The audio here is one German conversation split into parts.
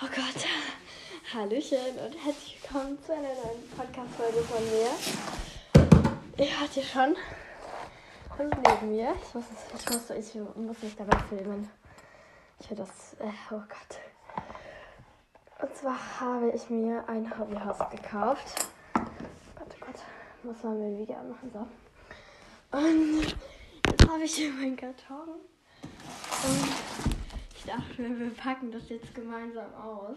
Oh Gott. Hallöchen und herzlich willkommen zu einer neuen Podcast-Folge von mir. Hört hier schon. Und neben mir, ich muss, es, ich muss, ich muss mich dabei filmen. Ich will das, äh, oh Gott. Und zwar habe ich mir ein Hobbyhaus gekauft. Gott, oh Gott, muss man mir Video anmachen, so. Und jetzt habe ich hier meinen Karton. Und ich dachte wir packen das jetzt gemeinsam aus.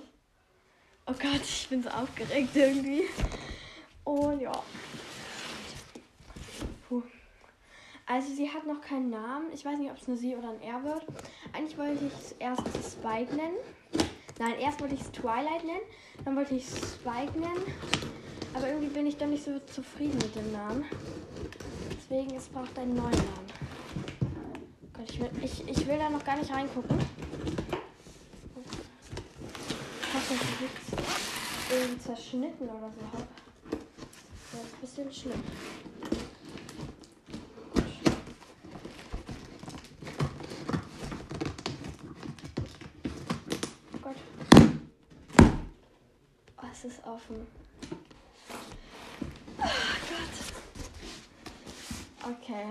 Oh Gott, ich bin so aufgeregt irgendwie. Und ja. Puh. Also sie hat noch keinen Namen. Ich weiß nicht, ob es eine Sie oder ein Er wird. Eigentlich wollte ich es erst Spike nennen. Nein, erst wollte ich es Twilight nennen. Dann wollte ich Spike nennen. Aber irgendwie bin ich doch nicht so zufrieden mit dem Namen. Deswegen, es braucht einen neuen Namen. Gott, ich will, ich, ich will da noch gar nicht reingucken. Ich hoffe, ich nichts irgendwie zerschnitten oder so habe. Das ist ein bisschen schlimm. Gott. Oh, es ist offen. Oh Gott. Okay.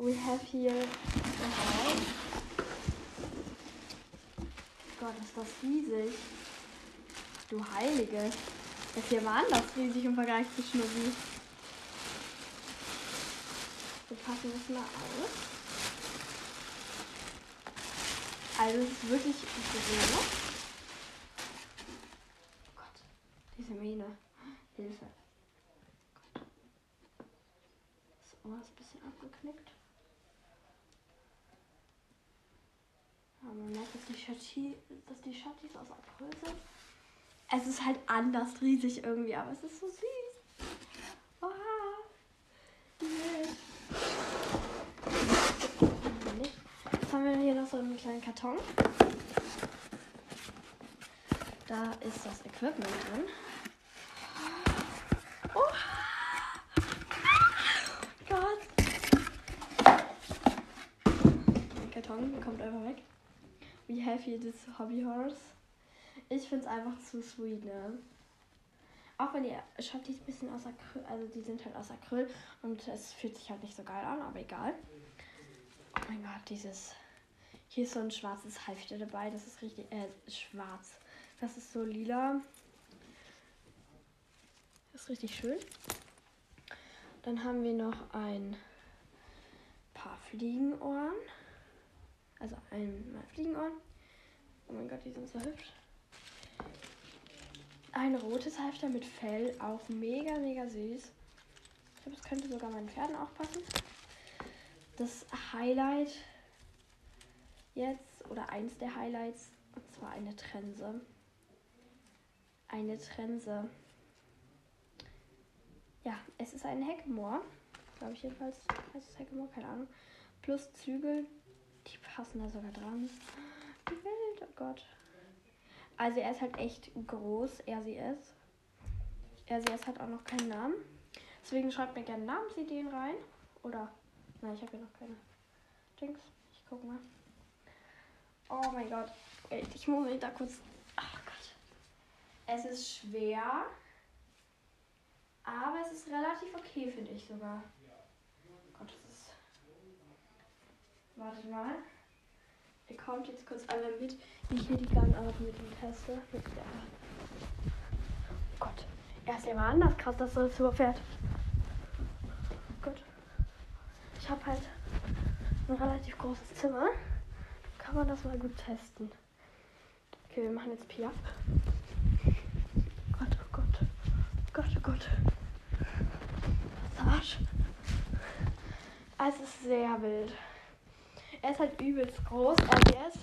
We have here the house. Gott, ist das riesig. Du Heilige. Ja, hier war das riesig im Vergleich zu Schnubbi. Wir packen das mal aus. Also es ist wirklich groß. Oh Gott, diese Mähne. Hilfe. Das Ohr ist ein bisschen abgeknickt. Aber man merkt, dass die, dass die Schattis aus April sind. Es ist halt anders riesig irgendwie, aber es ist so süß. Oha. Jetzt haben wir hier noch so einen kleinen Karton. Da ist das Equipment drin. Oh Gott. Der Karton kommt einfach weg. We have here this hobby horse. Ich finde es einfach zu sweet, ne? Auch wenn die Schattis ein bisschen aus Acryl, also die sind halt aus Acryl und es fühlt sich halt nicht so geil an, aber egal. Oh mein Gott, dieses. Hier ist so ein schwarzes Halfter dabei, das ist richtig, äh, schwarz. Das ist so lila. Das ist richtig schön. Dann haben wir noch ein paar Fliegenohren. Also ein Fliegenohren. Oh mein Gott, die sind so hübsch. Ein rotes Halfter mit Fell, auch mega, mega süß. Ich glaube, es könnte sogar meinen Pferden auch passen. Das Highlight jetzt, oder eins der Highlights, und zwar eine Trense. Eine Trense. Ja, es ist ein Heckmoor. Glaube ich jedenfalls. Heißt es Heckmoor? Keine Ahnung. Plus Zügel. Die passen da sogar dran. Wie wild, oh Gott. Also er ist halt echt groß, er sie ist. Er sie ist hat auch noch keinen Namen. Deswegen schreibt mir gerne Namensideen rein. Oder, nein, ich habe hier noch keine. Jinx, ich guck mal. Oh mein Gott. Ich muss mich da kurz. Ach Gott. Es ist schwer. Aber es ist relativ okay, finde ich sogar. Gott, es ist. Wartet mal. Kommt jetzt kurz alle mit, wie ich hier die Gangart mit dem teste. Mit der oh Gott. Er ist ja mal anders krass, dass er das überfährt. Gut. Ich habe halt ein relativ großes Zimmer. Kann man das mal gut testen. Okay, wir machen jetzt Piaf. Gott, oh Gott. Oh Gott, oh Gott. Massage. Es ist sehr wild. Er ist halt übelst groß, also er ist.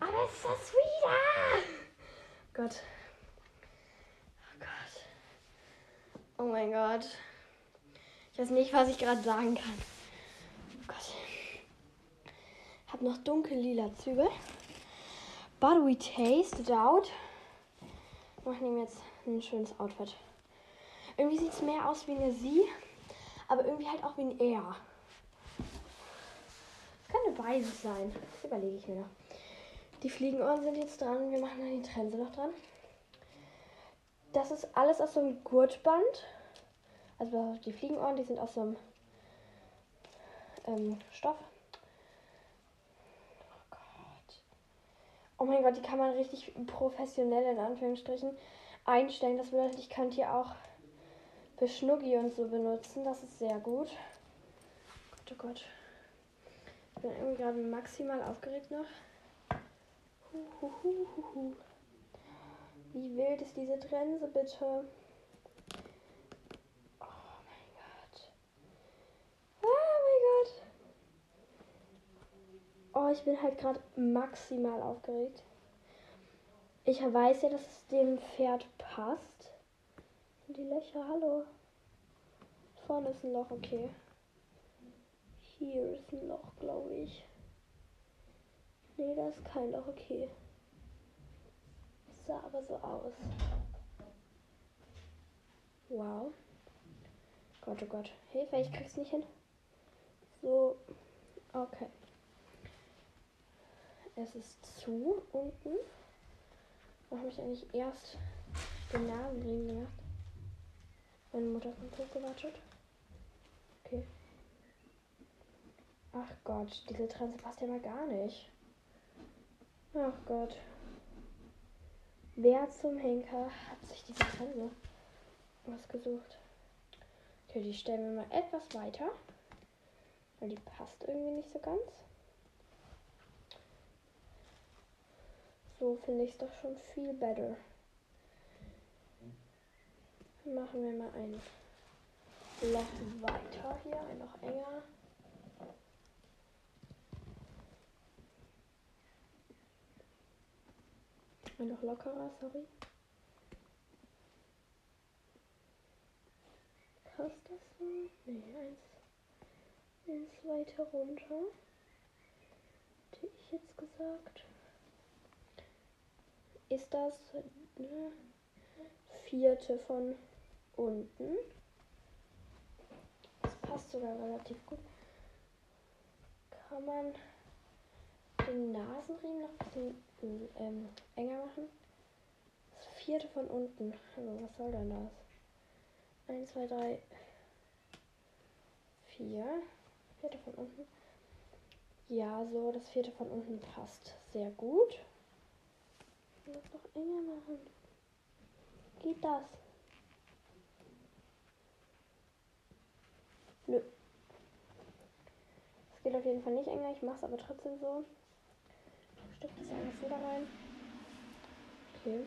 Aber es ist so sweet. Gott. Oh Gott. Oh mein Gott. Ich weiß nicht, was ich gerade sagen kann. Oh Gott. Hab noch dunkel-lila Zügel. But we taste it out. Ich mache ihm jetzt ein schönes Outfit. Irgendwie sieht es mehr aus wie eine Sie, aber irgendwie halt auch wie ein Er. Beides sein. Das überlege ich mir noch. Die Fliegenohren sind jetzt dran. Wir machen dann die Trense noch dran. Das ist alles aus so einem Gurtband. Also die Fliegenohren, die sind aus so einem ähm, Stoff. Oh Gott. Oh mein Gott, die kann man richtig professionell in Anführungsstrichen einstellen. Das bedeutet, ich könnte hier auch für Schnuggi und so benutzen. Das ist sehr gut. Gott, oh Gott. Ich bin irgendwie gerade maximal aufgeregt noch. Huhuhuhu. Wie wild ist diese Trense bitte? Oh mein Gott. Oh mein Gott. Oh, ich bin halt gerade maximal aufgeregt. Ich weiß ja, dass es dem Pferd passt. Die Löcher, hallo. Vorne ist ein Loch, okay. Hier ist ein Loch, glaube ich. Nee, da ist kein Loch, okay. Sah aber so aus. Wow. Gott, oh Gott. Hilfe, ich krieg's nicht hin. So. Okay. Es ist zu unten. Warum habe ich eigentlich erst den Nasenring gemacht? Meine Mutter kommt hochgewartet. Okay. Ach Gott, diese Trense passt ja mal gar nicht. Ach Gott. Wer zum Henker hat sich diese Trense ausgesucht? Okay, die stellen wir mal etwas weiter. Weil die passt irgendwie nicht so ganz. So finde ich es doch schon viel besser. Machen wir mal ein Loch weiter hier, ein noch enger. Ein noch lockerer, sorry. Passt das so? Nee, eins, eins weiter runter. Hätte ich jetzt gesagt ist das eine vierte von unten. Das passt sogar relativ gut. Kann man den Nasenriemen noch ein bisschen ähm, enger machen? Das vierte von unten. Also was soll denn das? 1, 2, 3, 4. Vierte von unten. Ja, so, das vierte von unten passt sehr gut das noch enger machen. Geht das? Nö. Es geht auf jeden Fall nicht enger. Ich mache es aber trotzdem so. Steckt das alles wieder rein. Okay.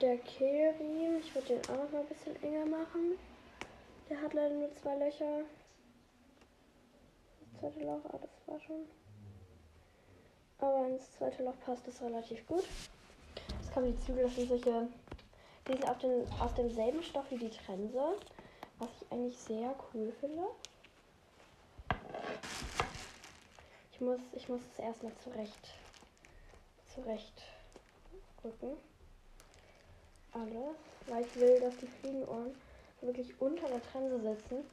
Der Kehlriemen, ich würde den auch noch mal ein bisschen enger machen. Der hat leider nur zwei Löcher. Das zweite Loch, ah, das war schon. Aber ins zweite Loch passt es relativ gut. Jetzt kommen die Zügel, das sind solche. Die sind auf den, aus demselben Stoff wie die Trense. Was ich eigentlich sehr cool finde. Ich muss, ich muss es erstmal zurecht, zurecht rücken. Alles. Weil ich will, dass die Fliegenohren wirklich unter der Trense sitzen.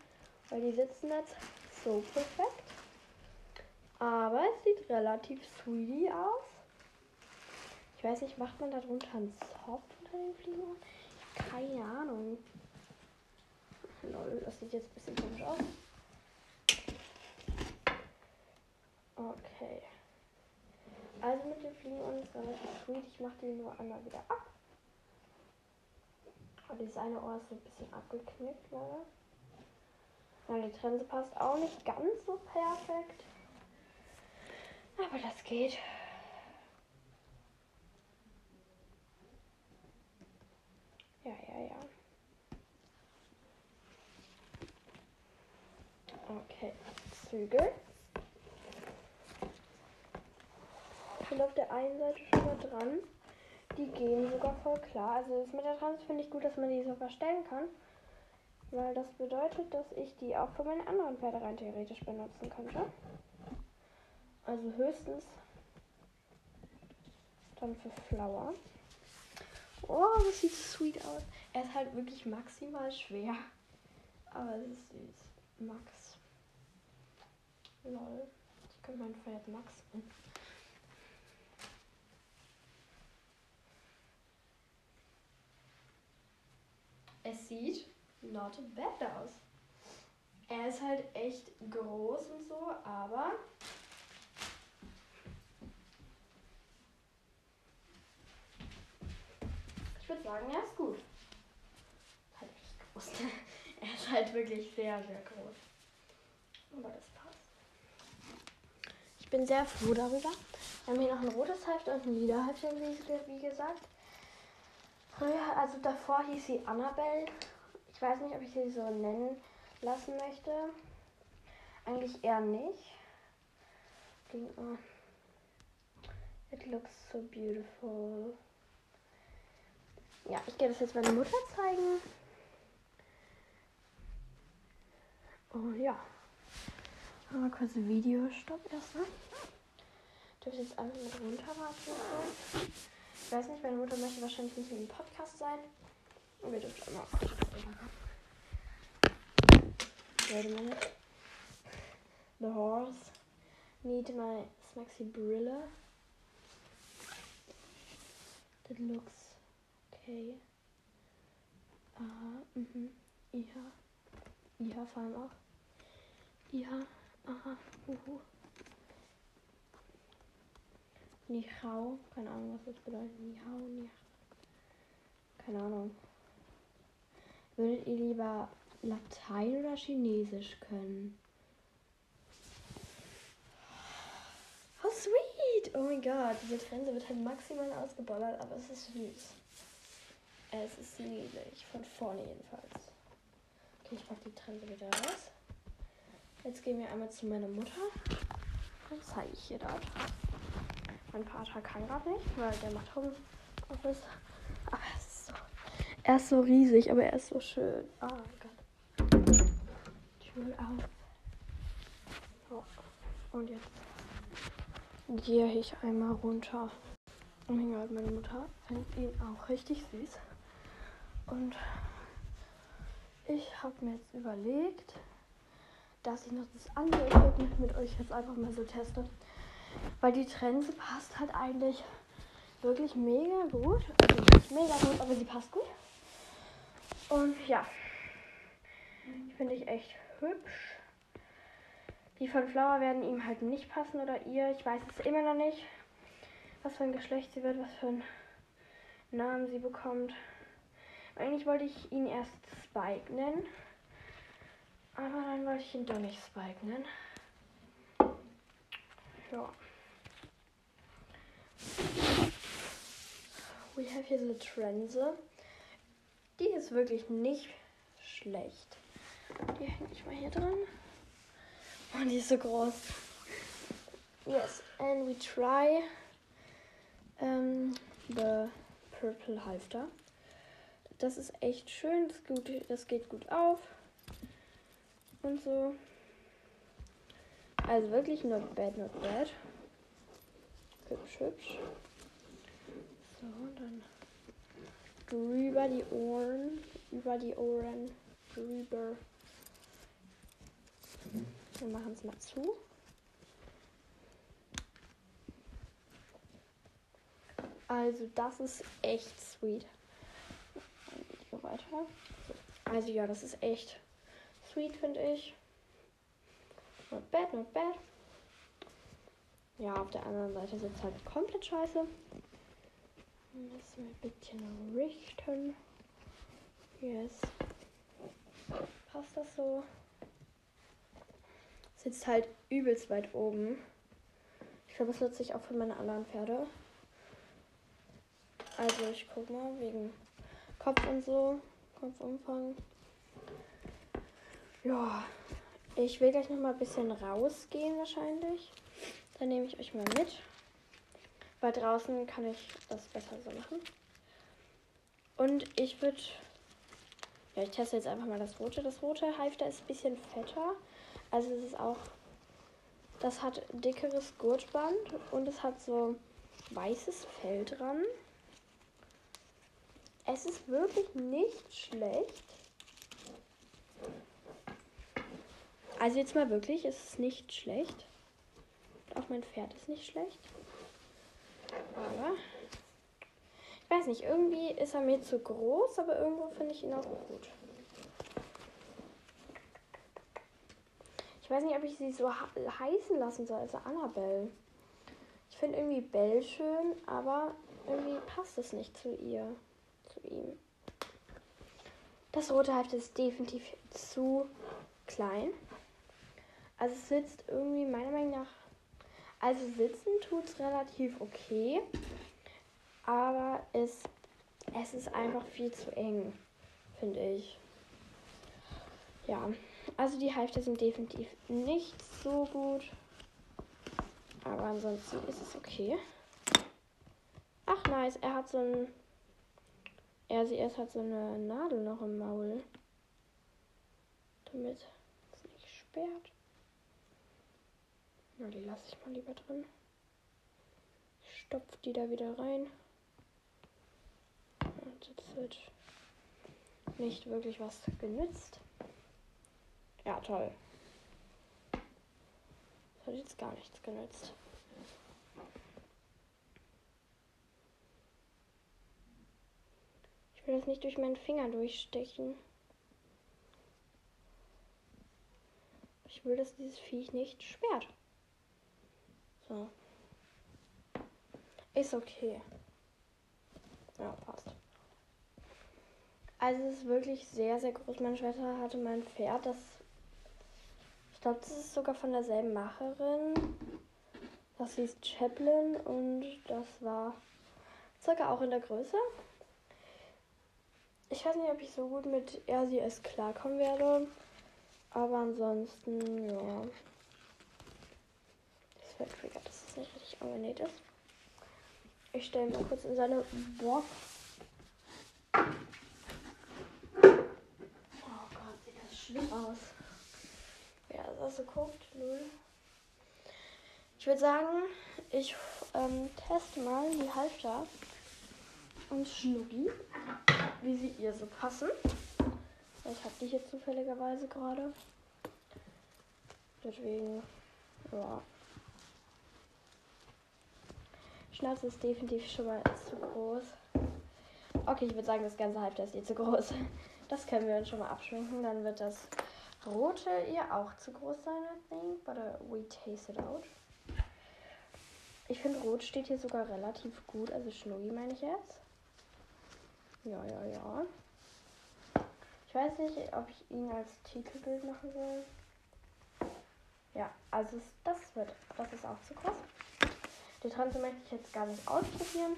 Weil die sitzen jetzt so perfekt. Aber es sieht relativ sweetie aus. Ich weiß nicht, macht man darunter einen Soft unter den Fliegen? Keine Ahnung. Lol, das sieht jetzt ein bisschen komisch aus. Okay. Also mit den Fliegen ist relativ sweet. Ich mache die nur einmal wieder ab. Aber dieses eine Ohr ist ein bisschen abgeknickt, leider. Ja, die Trense passt auch nicht ganz so perfekt. Aber das geht. Ja, ja, ja. Okay, Zügel. Bin auf der einen Seite schon mal dran. Die gehen sogar voll klar. Also das mit der Trans finde ich gut, dass man die so verstellen kann. Weil das bedeutet, dass ich die auch für meine anderen Pferde rein theoretisch benutzen könnte. Also höchstens dann für Flower. Oh, das sieht sweet aus. Er ist halt wirklich maximal schwer. Aber es ist süß. Max. Lol. Ich könnte mein Pferd Max nennen. Es sieht not bad aus. Er ist halt echt groß und so, aber ich würde sagen, er ist gut. Halt echt groß. er ist halt wirklich sehr, sehr groß. Aber das passt. Ich bin sehr froh darüber. Wir haben hier noch ein rotes Heft und ein lila Heftchen, wie, wie gesagt. Also davor hieß sie Annabelle. Ich weiß nicht, ob ich sie so nennen lassen möchte. Eigentlich eher nicht. It looks so beautiful. Ja, ich gehe das jetzt meiner Mutter zeigen. Oh ja. Wir kurz Videostopp erstmal. Dürfte jetzt einfach mit runterwarten. Ich weiß nicht, meine Mutter möchte wahrscheinlich nicht in dem Podcast sein. Und wir dürfen einmal Wait a minute. The horse. Need my Smaxy Brille. That looks okay. Aha, mhm. Iha. Iha vor allem auch. Iha. Aha. Uhu. Nihau. Keine Ahnung, was das bedeutet. Nihau, Nihau. Keine Ahnung. Würdet ihr lieber Latein oder Chinesisch können? How sweet! Oh mein Gott, diese Trense wird halt maximal ausgebollert, aber es ist süß. Es ist niedlich, von vorne jedenfalls. Okay, ich packe die Trense wieder raus. Jetzt gehen wir einmal zu meiner Mutter. Dann zeige ich ihr dort. Mein Vater kann gerade nicht, weil der macht Homeoffice. Aber es ist so. Er ist so riesig, aber er ist so schön. Oh Gott. Tür auf. So. Und jetzt gehe ich einmal runter. Oh mein Gott, meine Mutter findet ihn auch richtig süß. Und ich habe mir jetzt überlegt, dass ich noch das andere Equipment mit euch jetzt einfach mal so teste. Weil die Trense passt halt eigentlich wirklich mega gut. Also nicht mega gut, aber sie passt gut. Und ja, die finde ich echt hübsch. Die von Flower werden ihm halt nicht passen oder ihr. Ich weiß es immer noch nicht, was für ein Geschlecht sie wird, was für einen Namen sie bekommt. Eigentlich wollte ich ihn erst Spike nennen. Aber dann wollte ich ihn doch nicht Spike nennen. Ja. We have here the Trense. Die ist wirklich nicht schlecht. Die hänge ich mal hier dran. Und oh, die ist so groß. Yes, and we try um, the purple halfter. Das ist echt schön. Das, gut, das geht gut auf. Und so. Also wirklich not bad, not bad. Hübsch, hübsch. So, dann drüber die Ohren, über die Ohren, drüber. Wir machen es mal zu. Also das ist echt sweet. Also ja, das ist echt sweet, finde ich. Not bad, not bad. Ja, auf der anderen Seite sitzt halt komplett scheiße. Müssen wir ein bisschen richten. Yes. Passt das so? Sitzt halt übelst weit oben. Ich glaube, das nutze ich auch für meine anderen Pferde. Also ich guck mal, wegen Kopf und so. Kopfumfang. Ja, ich will gleich noch mal ein bisschen rausgehen wahrscheinlich. Dann nehme ich euch mal mit. Weil draußen kann ich das besser so machen. Und ich würde. Ja, ich teste jetzt einfach mal das rote. Das rote Halfter ist ein bisschen fetter. Also es ist auch. Das hat dickeres Gurtband und es hat so weißes Fell dran. Es ist wirklich nicht schlecht. Also jetzt mal wirklich, es ist nicht schlecht. Auch mein Pferd ist nicht schlecht. Aber ich weiß nicht, irgendwie ist er mir zu groß, aber irgendwo finde ich ihn auch gut. Ich weiß nicht, ob ich sie so heißen lassen soll, also Annabelle. Ich finde irgendwie Belle schön, aber irgendwie passt es nicht zu ihr, zu ihm. Das rote Heft ist definitiv zu klein. Also es sitzt irgendwie meiner Meinung nach. Also sitzen tut es relativ okay. Aber es, es ist einfach viel zu eng, finde ich. Ja, also die Hälfte sind definitiv nicht so gut. Aber ansonsten ist es okay. Ach nice, er hat so ein. Er, sie erst hat so eine Nadel noch im Maul. Damit es nicht sperrt. Na, die lasse ich mal lieber drin. Ich stopfe die da wieder rein. Und jetzt wird nicht wirklich was genützt. Ja, toll. Das hat jetzt gar nichts genützt. Ich will das nicht durch meinen Finger durchstechen. Ich will, dass dieses Viech nicht sperrt. So. Ist okay. Ja, passt. Also es ist wirklich sehr, sehr groß. Meine Schwester hatte mein Pferd, das ich glaube, das ist sogar von derselben Macherin. Das hieß Chaplin und das war circa auch in der Größe. Ich weiß nicht, ob ich so gut mit RCS klarkommen werde. Aber ansonsten, ja. Wird triggert, dass es nicht richtig angenäht ist. Ich stelle mal kurz in seine Box. Oh Gott, sieht das schlimm aus. Ja, das so guckt, null. Ich würde sagen, ich ähm, teste mal die Halfter und Schnuggi, wie sie ihr so passen. Ich habe die hier zufälligerweise gerade. Deswegen, ja. Schnauze ist definitiv schon mal zu groß. Okay, ich würde sagen, das ganze Halfter ist ihr zu groß. Das können wir uns schon mal abschminken. Dann wird das rote ihr auch zu groß sein, I think. But uh, we taste it out. Ich finde, rot steht hier sogar relativ gut. Also Schnuggi meine ich jetzt. Ja, ja, ja. Ich weiß nicht, ob ich ihn als Titelbild machen soll. Ja, also das wird, das ist auch zu groß. Die Transe möchte ich jetzt gar nicht ausprobieren.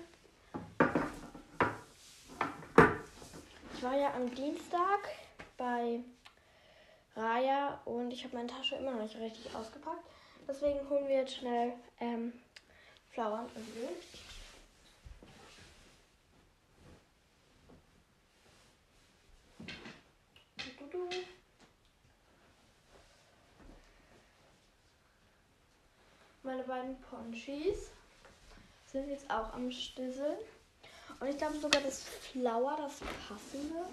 Ich war ja am Dienstag bei Raya und ich habe meine Tasche immer noch nicht richtig ausgepackt. Deswegen holen wir jetzt schnell ähm, Flower und Öl. Meine beiden Ponchis sind jetzt auch am Stisseln. Und ich glaube sogar, dass Flower das passende.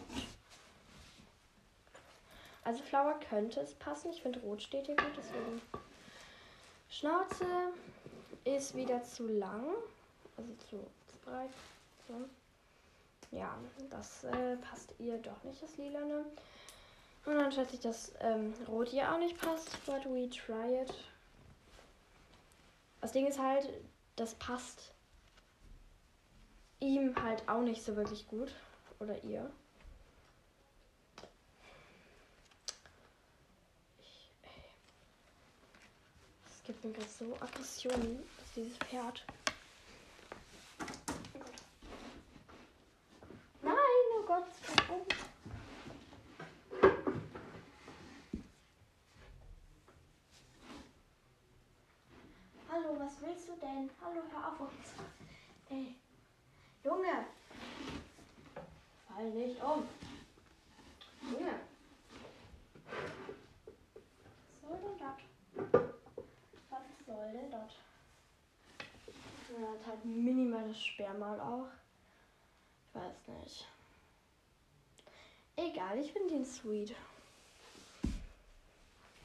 Also Flower könnte es passen. Ich finde Rot steht hier gut, deswegen. Schnauze ist wieder zu lang. Also zu, zu breit. So. Ja, das äh, passt ihr doch nicht, das Lilane. Und dann schätze ich, dass ähm, Rot ihr auch nicht passt. But we try it. Das Ding ist halt, das passt ihm halt auch nicht so wirklich gut. Oder ihr. Ich, Es gibt mir gerade so Aggressionen, dass dieses Pferd. Nein, oh Gott, es fällt um. Hallo, was willst du denn? Hallo, hör auf uns. Ey, Junge. Fall nicht um. Junge. Was soll denn das? Was soll denn das? Er hat halt minimales Sperrmal auch. Ich weiß nicht. Egal, ich finde ihn sweet.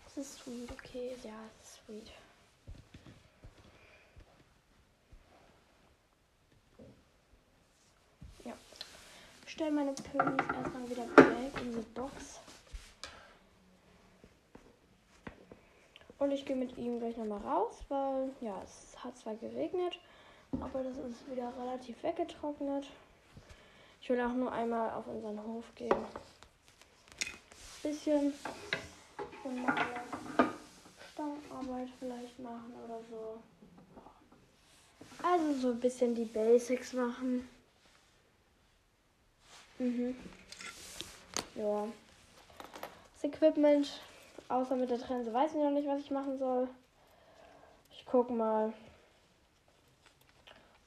Es ist sweet, okay, ja, es ist sweet. Ja. Stelle meine Pönis erstmal wieder back in die Box. Und ich gehe mit ihm gleich nochmal raus, weil ja, es hat zwar geregnet, aber das ist wieder relativ weggetrocknet. Ich will auch nur einmal auf unseren Hof gehen. Bisschen normale Stangarbeit vielleicht machen oder so. Also so ein bisschen die Basics machen. Mhm. Ja. Das Equipment, außer mit der Trense, weiß ich noch nicht, was ich machen soll. Ich guck mal.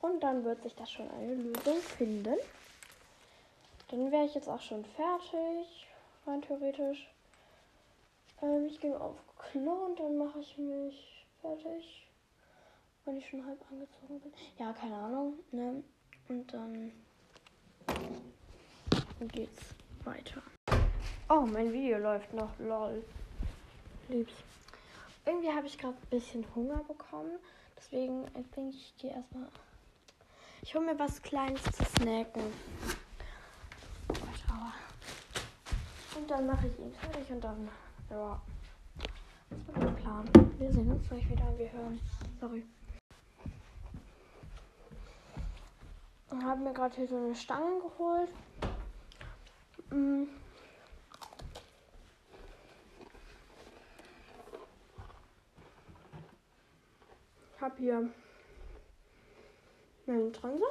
Und dann wird sich das schon eine Lösung finden. Dann wäre ich jetzt auch schon fertig, rein theoretisch. Ähm, ich gehe auf Klo und dann mache ich mich fertig. Wenn ich schon halb angezogen bin. Ja, keine Ahnung. Ne? Und dann geht's weiter. Oh, mein Video läuft noch. Lol. Liebs. Irgendwie habe ich gerade ein bisschen Hunger bekommen. Deswegen, ich denke, ich gehe erstmal. Ich hole mir was Kleines zu snacken. Und dann mache ich ihn fertig und dann, ja. Das wird mein Plan. Wir sehen uns gleich wieder. Wir hören. Sorry. Und haben mir gerade hier so eine Stange geholt. Mm. Ich habe hier meine Transe.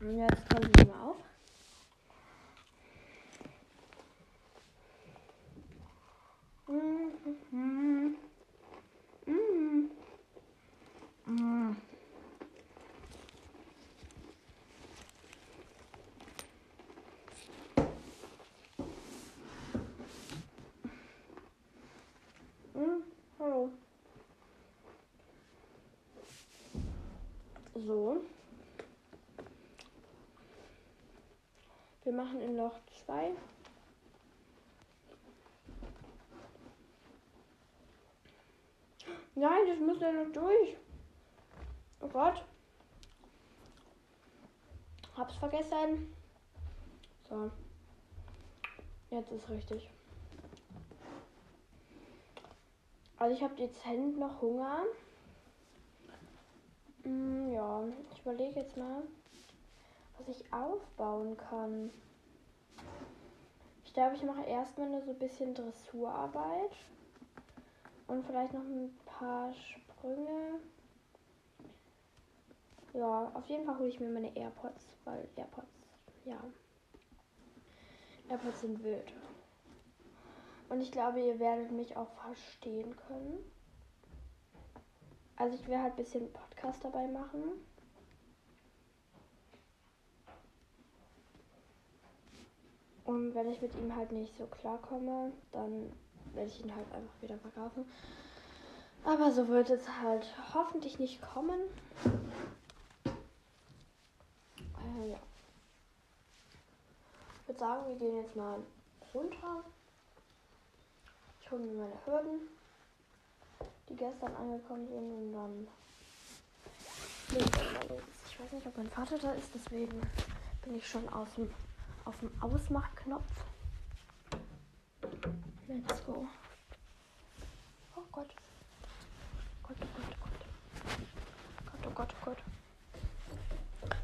Und jetzt kommt sie mal auf. Mhm. Mhm. Mhm. Hallo. So. Wir machen in Loch 2. Nein, das muss ja noch durch. Oh Gott. Hab's vergessen. So. Jetzt ist richtig. Also ich habe dezent noch Hunger. Mm, ja, ich überlege jetzt mal, was ich aufbauen kann. Ich glaube, ich mache erstmal nur so ein bisschen Dressurarbeit. Und vielleicht noch ein paar Sprünge. Ja, auf jeden Fall hole ich mir meine AirPods, weil AirPods, ja. AirPods sind wild. Und ich glaube, ihr werdet mich auch verstehen können. Also ich werde halt ein bisschen Podcast dabei machen. Und wenn ich mit ihm halt nicht so klarkomme, dann werde ich ihn halt einfach wieder verkaufen. Aber so wird es halt hoffentlich nicht kommen. Äh, ja. Ich würde sagen, wir gehen jetzt mal runter. Ich hole mir meine Hürden, die gestern angekommen sind und dann. Ich weiß nicht, ob mein Vater da ist, deswegen bin ich schon aus dem, auf dem Ausmachknopf. Let's go. Oh Gott. Gott, oh Gott. Gott, oh Gott, oh Gott.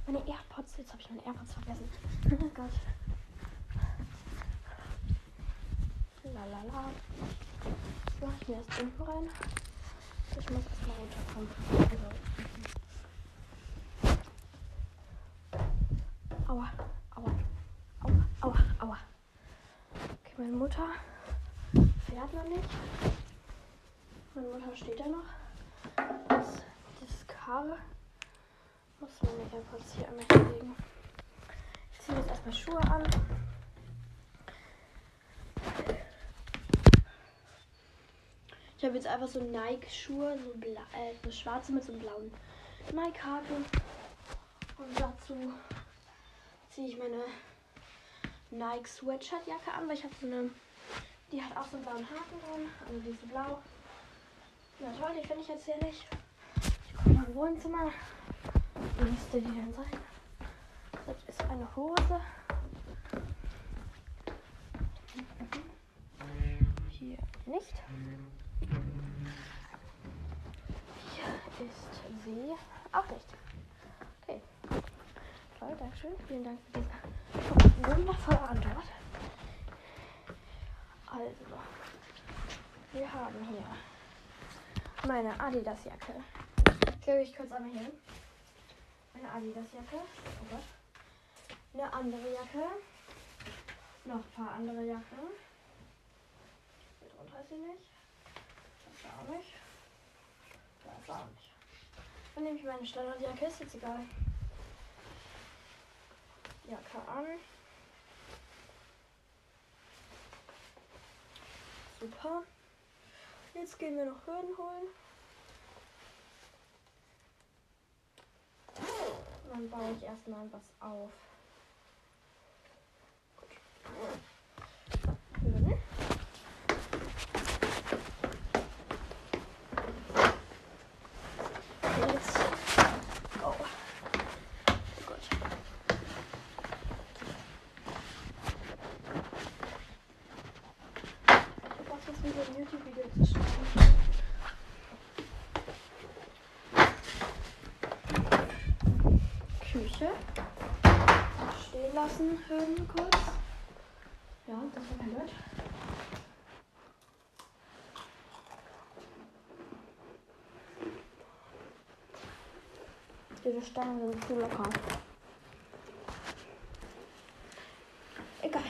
Meine AirPods, jetzt habe ich AirPods vergessen. Oh Gott. Lalala. So, ich mir erst unten rein. Ich muss erstmal runterkommen. Also. Aua, aua, aua, aua, aua. Okay, meine Mutter fährt noch nicht. Meine Mutter steht da noch. Das, das Car muss meine AirPods hier einmal hinlegen. Ich ziehe jetzt erstmal Schuhe an. Ich habe jetzt einfach so Nike-Schuhe, so, äh, so schwarze mit so einem blauen Nike-Haken. Und dazu ziehe ich meine Nike Sweatshirt-Jacke an, weil ich habe so eine, die hat auch so einen blauen Haken drin, also die ist so blau. Na toll, die finde ich jetzt hier nicht. Mein Wohnzimmer. Wie müsste die denn sein? Das ist eine Hose. Hier nicht. Hier ist sie auch nicht. Okay. Toll, Dankeschön. Vielen Dank für diese wundervolle Antwort. Also, wir haben hier meine Adidas-Jacke. Klebe ich kurz einmal hier. Eine Adidas-Jacke. Oh Gott. Eine andere Jacke. Noch ein paar andere Jacken. Drunter ist sie nicht. Das auch nicht. Das auch nicht. Dann nehme ich meine Standardjacke, ist jetzt egal. Jacke an. Super. Jetzt gehen wir noch Hürden holen. Dann baue ich erstmal was auf. Hürden. Jetzt. Oh. Gut. Ich hab auch das wieder ein YouTube-Video zu schneiden. Küche. Lassen, hören kurz. Ja, das war blöd. Diese Stangen sind zu locker. Egal.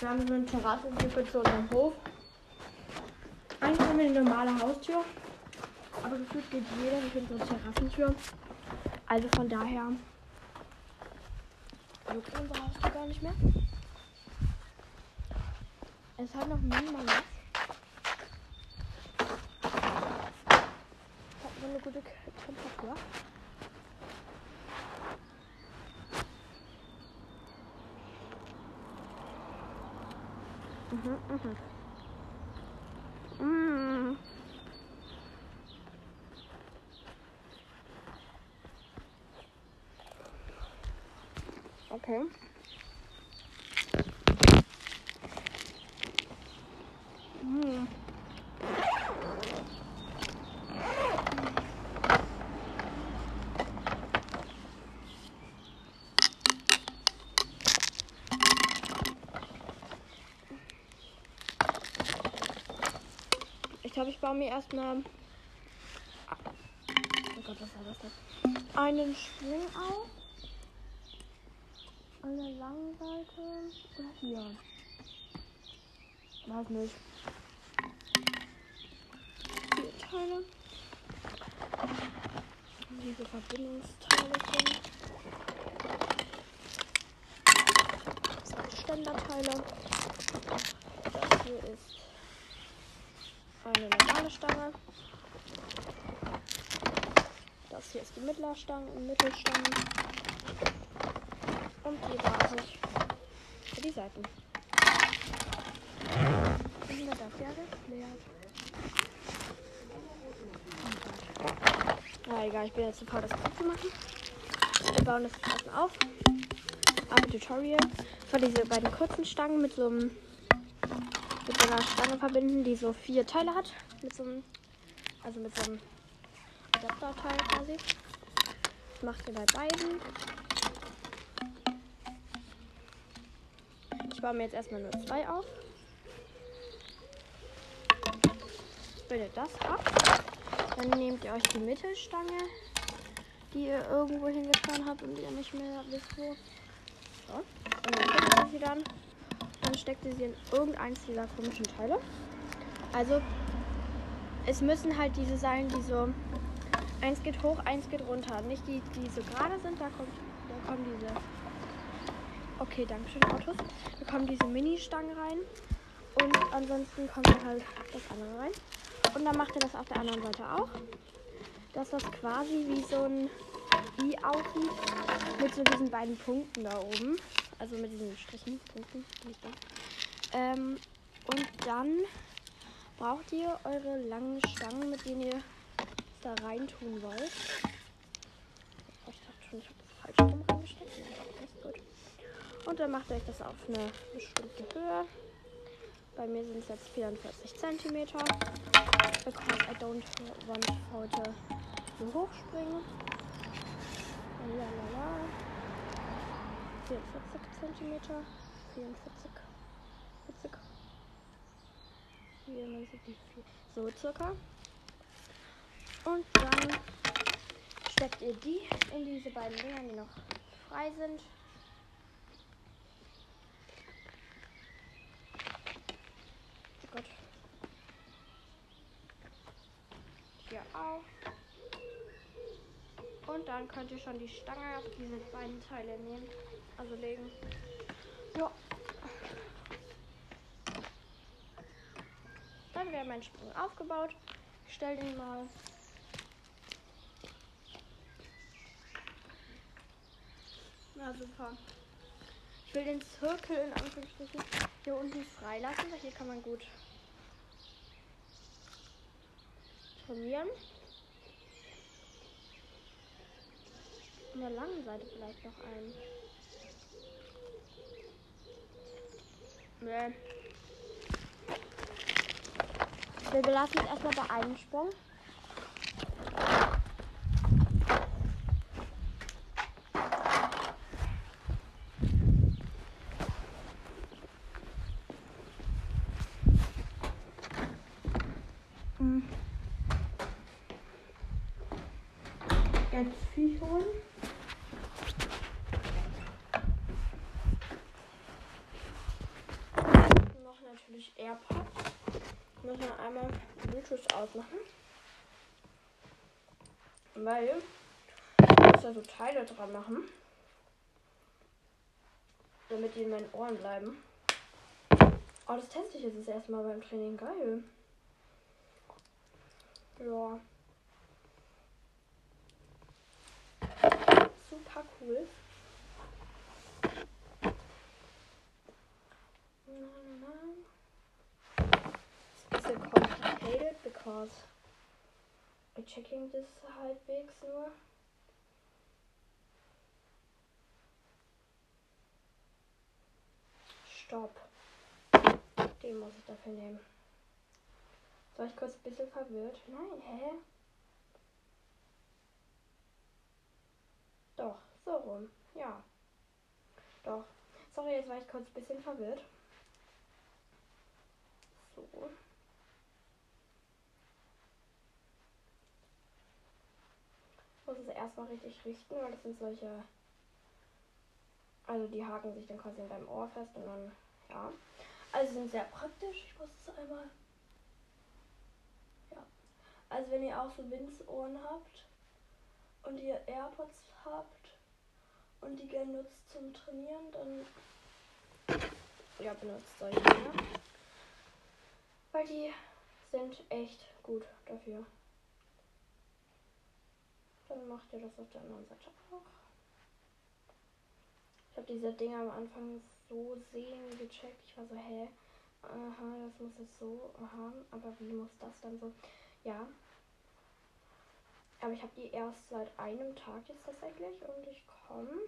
Wir haben so eine Terrasse entwickelt zu unserem Hof. Eigentlich haben wir eine normale Haustür. Aber gefühlt geht jeder durch unsere Terrassentür. Also von daher juckt unsere Haustür gar nicht mehr. Es hat noch minimal was. Hat nur eine gute Temperatur. Mhm, mhm. Mm. Okay. Ich glaube, ich baue mir erstmal. Oh Gott, was war das denn? Einen Sprung auf. An der langen Seite. Oder hier. Weiß nicht. Vier Teile. Diese Verbindungsteile sind. Ständerteile. Das hier ist eine normale Stange. Das hier ist die Mittlerstange, Mittelstange. Und die Basis für die Seiten. Dann das ja geklärt. Na egal, ich bin jetzt zu faul, das zu machen. Wir bauen das erstmal auf. Ein Tutorial. War diese beiden kurzen Stangen mit so einem mit so einer Stange verbinden, die so vier Teile hat. Mit so einem, also mit so einem Adapterteil quasi. Das macht ihr bei beiden. Ich baue mir jetzt erstmal nur zwei auf. Bildet das ab. Dann nehmt ihr euch die Mittelstange, die ihr irgendwo hingetan habt und ihr nicht mehr wisst wo. So. Und dann findet ihr sie dann dann steckt ihr sie in irgendeins dieser komischen Teile. Also es müssen halt diese sein, die so eins geht hoch, eins geht runter. Nicht die, die so gerade sind, da kommt, da kommen diese. Okay, dankeschön, Autos. Da kommen diese Mini-Stangen rein. Und ansonsten kommt halt das andere rein. Und dann macht ihr das auf der anderen Seite auch. Dass das quasi wie so ein I aussieht. Mit so diesen beiden Punkten da oben. Also mit diesen Strichen, Punkten. Ähm, Und dann braucht ihr eure langen Stangen, mit denen ihr da rein tun wollt. Ich dachte schon, ich habe das falsch rum reingesteckt. Und dann macht ihr euch das auf eine bestimmte Höhe. Bei mir sind es jetzt 44 cm. Because I don't want heute so hoch springen. Lalala. 44 cm. 44. 40. Hier, man sieht vier. So circa. Und dann steckt ihr die in diese beiden Dinger, die noch frei sind. Oh Gott. Hier auch. Und dann könnt ihr schon die Stange auf diese beiden Teile nehmen. Also legen. Ja. Dann wäre mein Sprung aufgebaut. Ich stelle den mal Na super. Ich will den Zirkel in Anführungsstrichen hier unten freilassen, weil hier kann man gut trainieren. An der langen Seite vielleicht noch ein. Nee. Wir belassen es erstmal bei einem Sprung. natürlich AirPods. Einmal Bluetooth ausmachen. Weil ich muss da so Teile dran machen. Damit die in meinen Ohren bleiben. Oh, das teste ich jetzt erstmal beim Training. Geil. Ja. Super cool. It's complicated because I'm checking this halbwegs nur. Stopp. Den muss ich dafür nehmen. Soll ich kurz ein bisschen verwirrt? Nein, hä? Doch, so rum. Ja. Doch. Sorry, jetzt war ich kurz ein bisschen verwirrt. So. Muss es erstmal richtig richten, weil das sind solche. Also die haken sich dann quasi in deinem Ohr fest und dann, ja. Also sind sehr praktisch. Ich muss es einmal. Ja. Also wenn ihr auch so Windsohren habt und ihr AirPods habt und die gerne nutzt zum Trainieren, dann ja, benutzt solche Dinge. Weil die sind echt gut dafür. Dann macht ihr das auf der anderen Seite auch. Ich habe diese Dinger am Anfang so sehen gecheckt. Ich war so, hä? Aha, das muss jetzt so, aha, aber wie muss das dann so? Ja. Aber ich habe die erst seit einem Tag jetzt tatsächlich und ich komme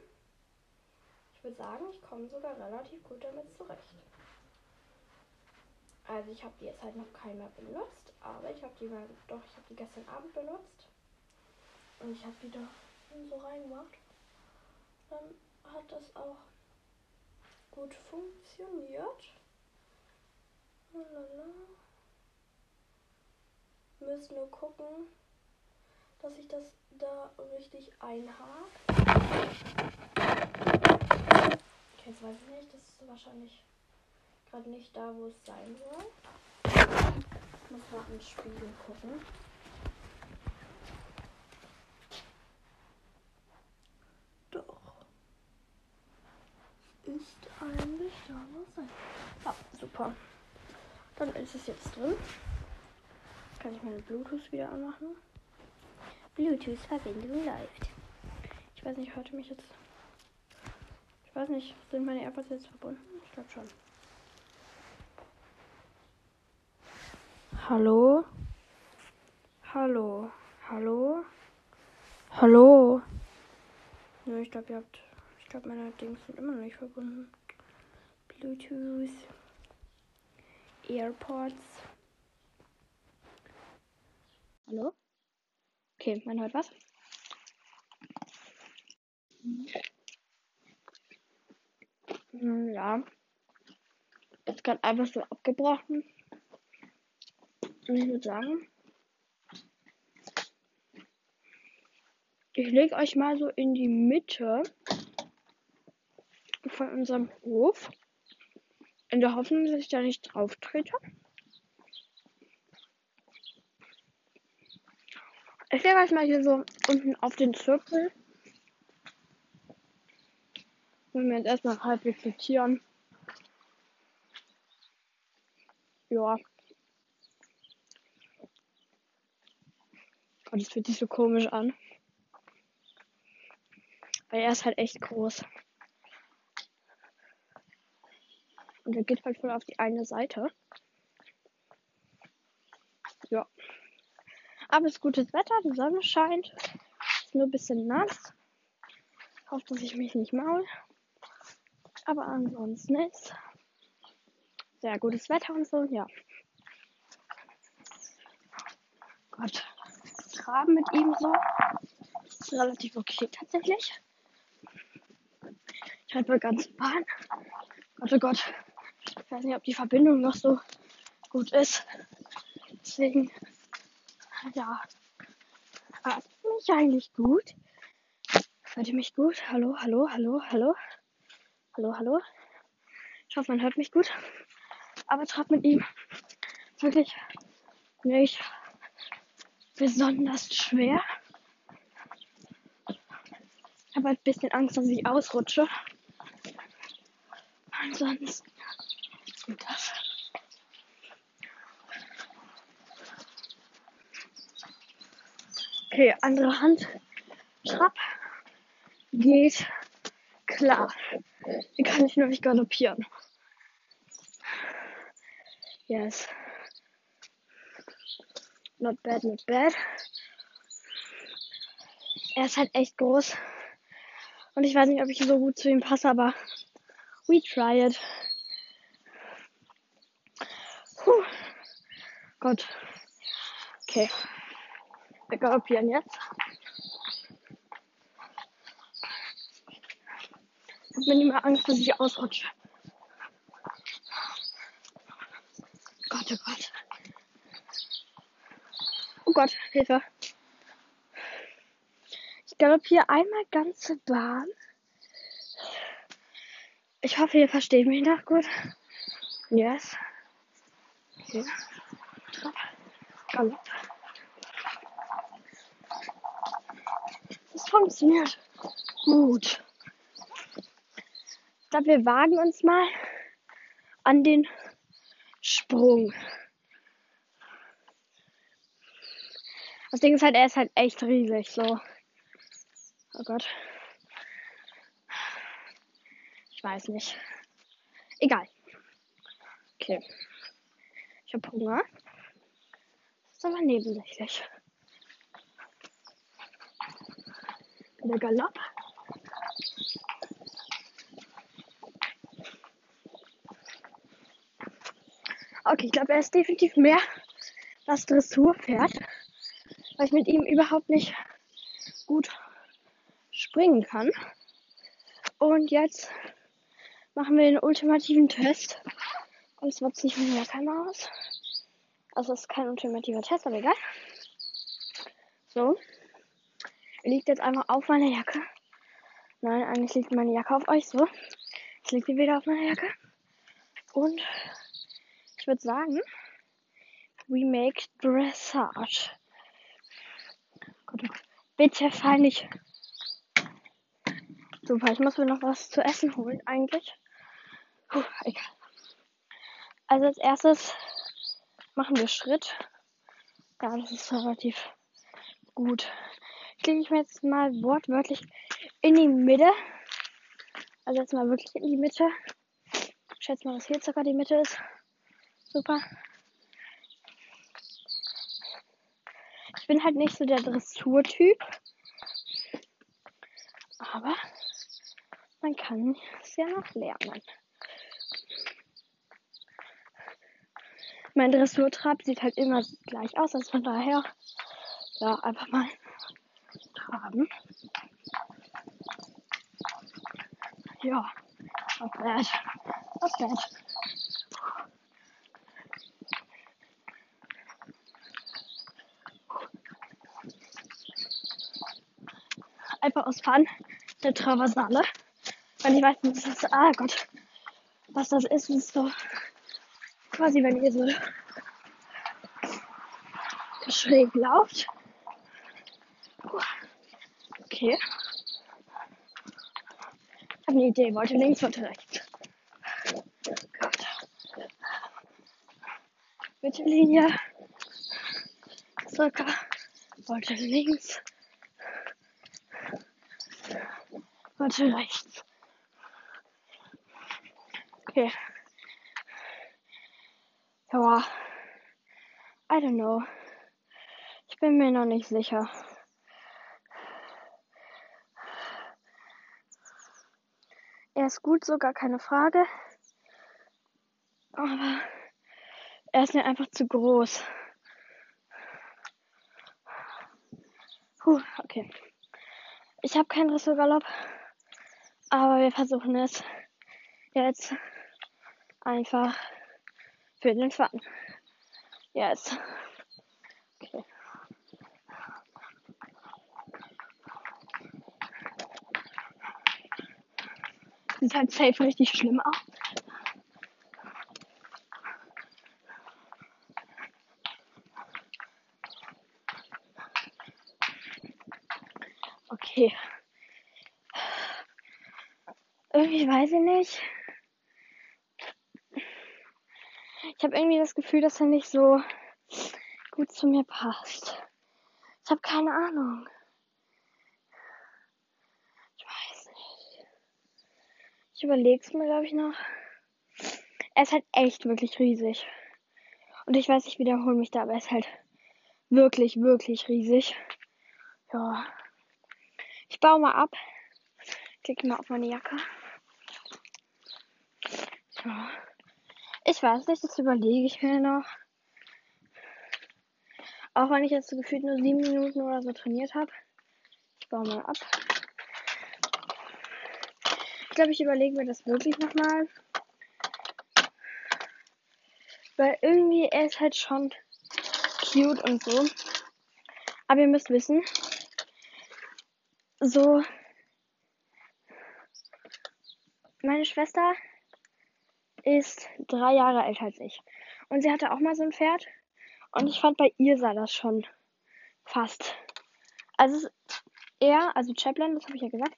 würde sagen, ich komme sogar relativ gut damit zurecht. Also ich habe die jetzt halt noch keiner benutzt, aber ich habe die mal, doch, ich habe die gestern Abend benutzt. Und ich habe die da so reingemacht. Dann hat das auch gut funktioniert. Lala. Müssen nur gucken, dass ich das da richtig einhake. Okay, jetzt weiß ich nicht. Das ist wahrscheinlich gerade nicht da, wo es sein soll. Ich muss mal ins Spiegel gucken. Doch. Ist eigentlich da, wo es sein Ah, super. Dann ist es jetzt drin. Kann ich meine Bluetooth wieder anmachen. Bluetooth-Verbindung läuft. Ich weiß nicht, hört mich jetzt ich weiß nicht, sind meine AirPods jetzt verbunden? Ich glaube schon. Hallo? Hallo? Hallo? Hallo? Nö, ich glaube, ihr habt. Ich glaube, meine Dings sind immer noch nicht verbunden. Bluetooth. AirPods. Hallo? Okay, man hört was. Hm, Ja. Jetzt gerade einfach so abgebrochen. Und ich würde sagen, ich lege euch mal so in die Mitte von unserem Hof. In der Hoffnung, dass ich da nicht drauf trete. Ich lege euch mal hier so unten auf den Zirkel. Wenn wir jetzt erstmal halbwegs sortieren. Ja. Gott, das fühlt sich so komisch an. Weil er ist halt echt groß. Und er geht halt voll auf die eine Seite. Ja. Aber es ist gutes Wetter, die Sonne scheint. Ist nur ein bisschen nass. Hoffe, dass ich mich nicht maul. Aber ansonsten ist sehr gutes Wetter und so, ja. Gott. Graben mit ihm so. Ist relativ okay tatsächlich. Ich halte wohl ganz Bahn. Gott, oh Gott. Ich weiß nicht, ob die Verbindung noch so gut ist. Deswegen, ja. Hört mich eigentlich gut? Hört ihr mich gut? Hallo, hallo, hallo, hallo? Hallo, hallo? Ich hoffe, man hört mich gut. Aber trat mit ihm wirklich nicht besonders schwer. Ich habe halt ein bisschen Angst, dass ich ausrutsche. Ansonsten geht das. Okay, andere Hand. Trapp. Geht klar. Hier kann ich nur nicht galoppieren. Yes. Not bad, not bad. Er ist halt echt groß. Und ich weiß nicht, ob ich so gut zu ihm passe, aber we try it. Puh. Gott. Okay. Wir galoppieren jetzt. Ich habe nicht mehr Angst, dass ich ausrutsche. Gott, oh Gott. Oh Gott, Hilfe. Ich galoppiere einmal ganze Bahn. Ich hoffe, ihr versteht mich noch gut. Yes. Okay. Galopp. Das funktioniert gut. Ich glaube, wir wagen uns mal an den Sprung. Das Ding ist halt, er ist halt echt riesig, so. Oh Gott. Ich weiß nicht. Egal. Okay. Ich habe Hunger. Aber nebensächlich. Der Galopp. Okay, ich glaube, er ist definitiv mehr das Dressurpferd, weil ich mit ihm überhaupt nicht gut springen kann. Und jetzt machen wir den ultimativen Test. Und es wird nicht der Kamera aus. Also es ist kein ultimativer Test, aber egal. So. Liegt jetzt einfach auf meiner Jacke. Nein, eigentlich liegt meine Jacke auf euch so. Jetzt liegt sie wieder auf meiner Jacke. Und ich würde sagen, we make dressage. Oh. Bitte fall nicht. Super, ich muss mir noch was zu essen holen eigentlich. Puh, egal. Also als erstes machen wir Schritt. Ja, das ist relativ gut. Klicke ich mir jetzt mal wortwörtlich in die Mitte. Also jetzt mal wirklich in die Mitte. Ich schätze mal, dass hier circa die Mitte ist. Super. Ich bin halt nicht so der Dressurtyp. Aber man kann es ja noch lernen. Mein Dressurtrab sieht halt immer gleich aus, also von daher, ja, einfach mal traben. Ja, not bad. Not bad. Einfach aus Fun der Traversale. Weil ich weiß nicht, ah Gott, was das ist. Ist so quasi, wenn ihr so schräg lauft. Okay. Ich habe eine Idee. Wollte links, wollte rechts. Gut. Mittellinie. Circa. Wollte links. Wollte rechts. Okay. Ja. I don't know. Ich bin mir noch nicht sicher. Er ist gut, so gar keine Frage. Aber er ist mir einfach zu groß. Puh, okay. Ich habe keinen Dressurgalopp, aber wir versuchen es jetzt einfach für den Fun. Yes. Okay. Sieht halt safe richtig schlimm aus. Okay. Irgendwie weiß ich nicht. Ich habe irgendwie das Gefühl, dass er nicht so gut zu mir passt. Ich habe keine Ahnung. Ich weiß nicht. Ich überlege es mir, glaube ich, noch. Er ist halt echt wirklich riesig. Und ich weiß, ich wiederhole mich da, aber er ist halt wirklich, wirklich riesig. Ja. Ich baue mal ab. Klicke mal auf meine Jacke. Ja. Weiß nicht, das überlege ich mir noch. Auch wenn ich jetzt so gefühlt nur sieben Minuten oder so trainiert habe. Ich baue mal ab. Ich glaube, ich überlege mir das wirklich nochmal. Weil irgendwie, er ist halt schon cute und so. Aber ihr müsst wissen, so, meine Schwester ist drei Jahre älter als ich. Und sie hatte auch mal so ein Pferd. Und ich fand, bei ihr sah das schon fast. Also er, also Chaplin, das habe ich ja gesagt,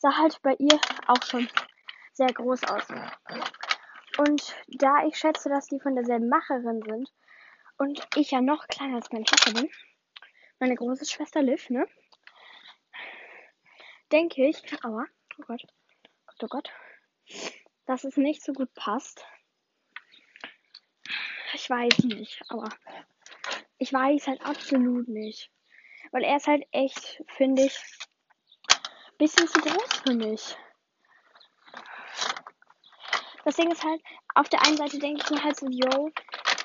sah halt bei ihr auch schon sehr groß aus. Und da ich schätze, dass die von derselben Macherin sind und ich ja noch kleiner als meine Schwester bin, meine große Schwester Liv, ne? Denke ich, aber, oh Gott, oh Gott, dass es nicht so gut passt. Ich weiß nicht, aber ich weiß halt absolut nicht. Weil er ist halt echt, finde ich, bisschen zu groß für mich. Das Ding ist halt, auf der einen Seite denke ich mir halt so, yo,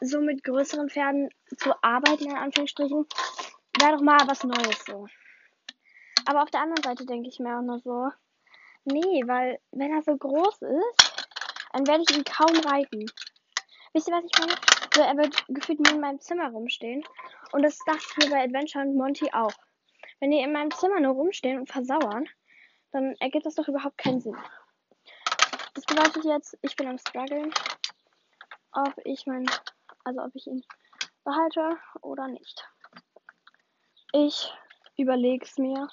so mit größeren Pferden zu arbeiten, in Anführungsstrichen, wäre doch mal was Neues so. Aber auf der anderen Seite denke ich mir auch nur so, nee, weil wenn er so groß ist, dann werde ich ihn kaum reiten. Wisst ihr, was ich meine? So, er wird gefühlt nur in meinem Zimmer rumstehen. Und das dachte ich mir bei Adventure und Monty auch. Wenn die in meinem Zimmer nur rumstehen und versauern, dann ergibt das doch überhaupt keinen Sinn. Das bedeutet jetzt, ich bin am struggeln, ob ich mein, also ob ich ihn behalte oder nicht. Ich überlege es mir.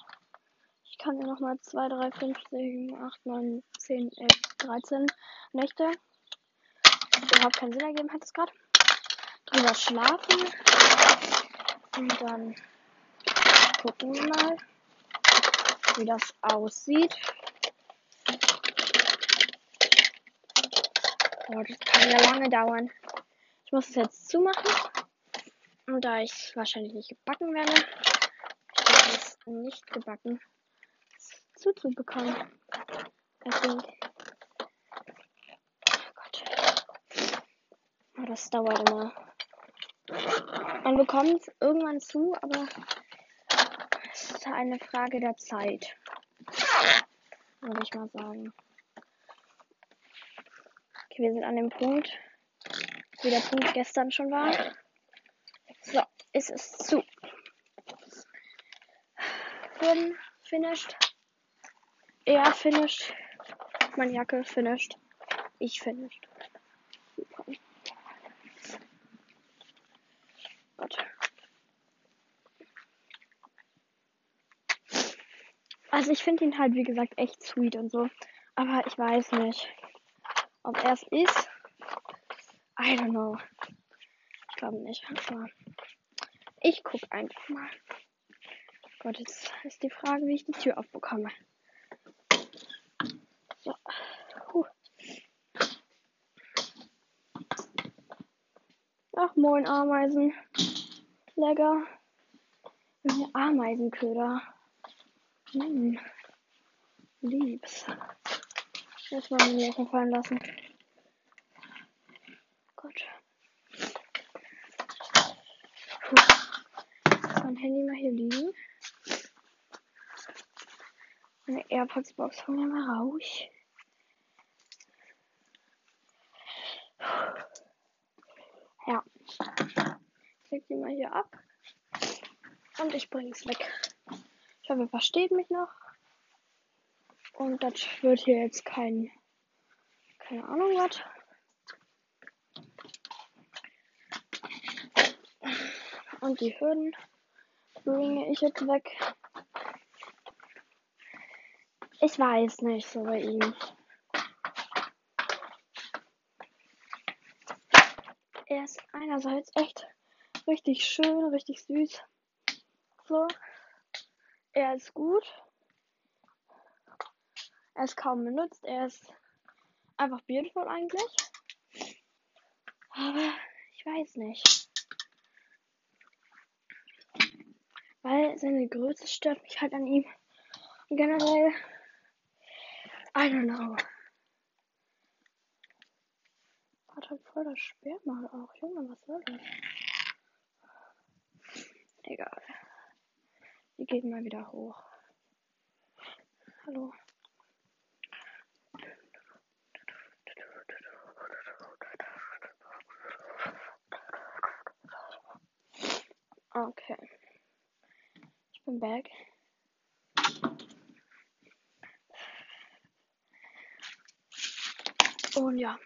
Ich kann mir nochmal 2, 3, 5, 7, 8, 9, 10, 11, 13 Nächte. Überhaupt keinen Sinn ergeben hat es gerade. Drüber schlafen. Und dann gucken wir mal, wie das aussieht. Oh, das kann ja lange dauern. Ich muss es jetzt zumachen. Und da ich es wahrscheinlich nicht gebacken werde, ich es nicht gebacken, zuzubekommen. Deswegen. Oh Gott. Oh, das dauert immer. Man bekommt es irgendwann zu, aber es ist eine Frage der Zeit. Würde ich mal sagen. Okay, wir sind an dem Punkt, wie der Punkt gestern schon war. So, ist es zu. Boden finished. Er finished. Meine Jacke finished. Ich finished. Super. Gott. Also ich finde ihn halt, wie gesagt, echt sweet und so. Aber ich weiß nicht, ob er es ist. I don't know. Ich glaube nicht. Aber ich gucke einfach mal. Gott, jetzt ist die Frage, wie ich die Tür aufbekomme. So. Puh. Ach, moin, Ameisen. Lecker. Ameisenköder. Hm. Liebs. Wollen wir mir verfallen lassen. Gott. Puh. Mein Handy mal hier liegen. Meine AirPods-Box holen wir mal raus. Ja. Ich leg die mal hier ab. Und ich bring's weg. Hoffe, ihr versteht mich noch. Und das wird hier jetzt kein, keine Ahnung was. Und die Hürden bringe ich jetzt weg. Ich weiß nicht so bei ihm. Er ist einerseits echt richtig schön, richtig süß. So. Er ist gut. Er ist kaum benutzt. Er ist einfach beautiful eigentlich. Aber ich weiß nicht. Weil seine Größe stört mich halt an ihm. Generell I don't know. Hat halt voll das Sperrmal auch. Junge, was soll das? Egal. Wir gehen mal wieder hoch. Hallo. Okay. Ich bin back. Und ja,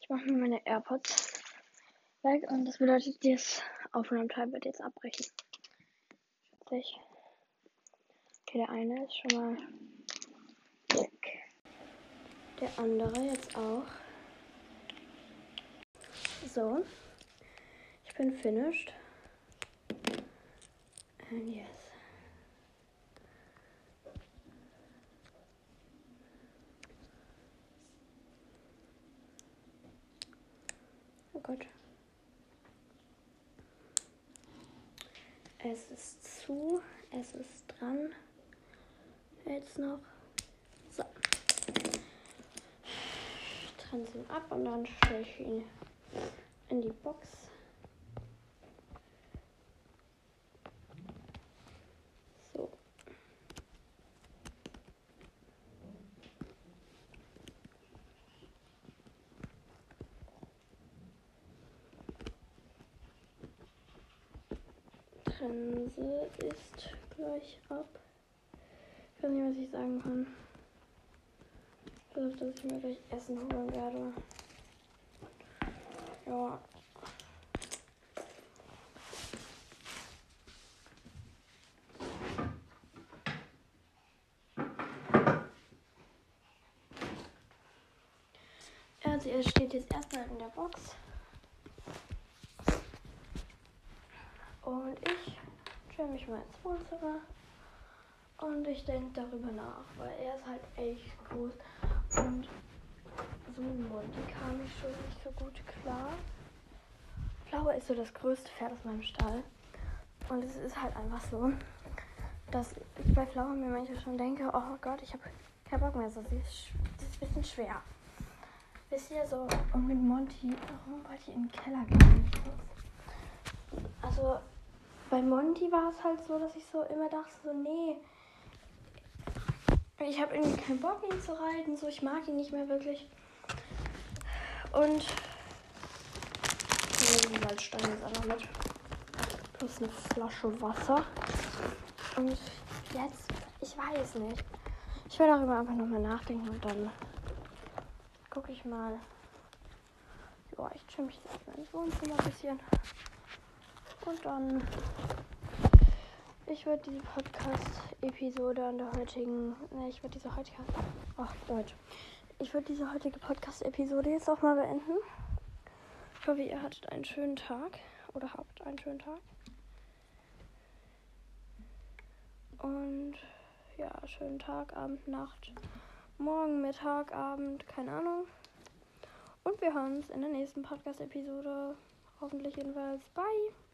ich mache mir meine AirPods weg und das bedeutet, das Aufnahmeteil wird jetzt abbrechen. Schätzlich. Okay, der eine ist schon mal weg. Der andere jetzt auch. So. Ich bin finished. And yes. Oh Gott. Es ist zu, es ist dran. Jetzt noch. So. Trense ihn ab und dann stelle ich ihn in die Box. So. Trense ist gleich ab. Ich weiß nicht, was ich sagen kann. Ich glaube, dass ich mir gleich Essen holen werde. Ja. Also er steht jetzt erstmal in der Box. Und ich stelle mich mal ins Wohnzimmer. Und ich denke darüber nach, weil er ist halt echt groß. Und so ein Monty kam ich schon nicht so gut klar. Flower ist so das größte Pferd aus meinem Stall. Und es ist halt einfach so, dass ich bei Flower mir manchmal schon denke, oh Gott, ich habe keinen Bock mehr. So, sie ist, sie ist ein bisschen schwer. Wisst ihr so, und mit Monty, warum wollte ich in den Keller gehen? Also, bei Monty war es halt so, dass ich so immer dachte, so, nee, ich habe irgendwie keinen Bock, ihn zu reiten. So, ich mag ihn nicht mehr wirklich. Und die Waldsteine ist auch noch mit. Plus eine Flasche Wasser. Und jetzt, ich weiß nicht. Ich werde darüber einfach nochmal nachdenken und dann gucke ich mal. Ja, ich chill mich jetzt mal ins Wohnzimmer ein bisschen. Und dann. Ich würde diese Podcast-Episode an der heutigen. Ne, ich würde diese heutige. Ach, Deutsch. Ich würde diese heutige Podcast-Episode jetzt auch mal beenden. Ich hoffe, ihr hattet einen schönen Tag. Oder habt einen schönen Tag. Und ja, schönen Tag, Abend, Nacht, morgen, Mittag, Abend, keine Ahnung. Und wir hören uns in der nächsten Podcast-Episode. Hoffentlich jedenfalls. Bye.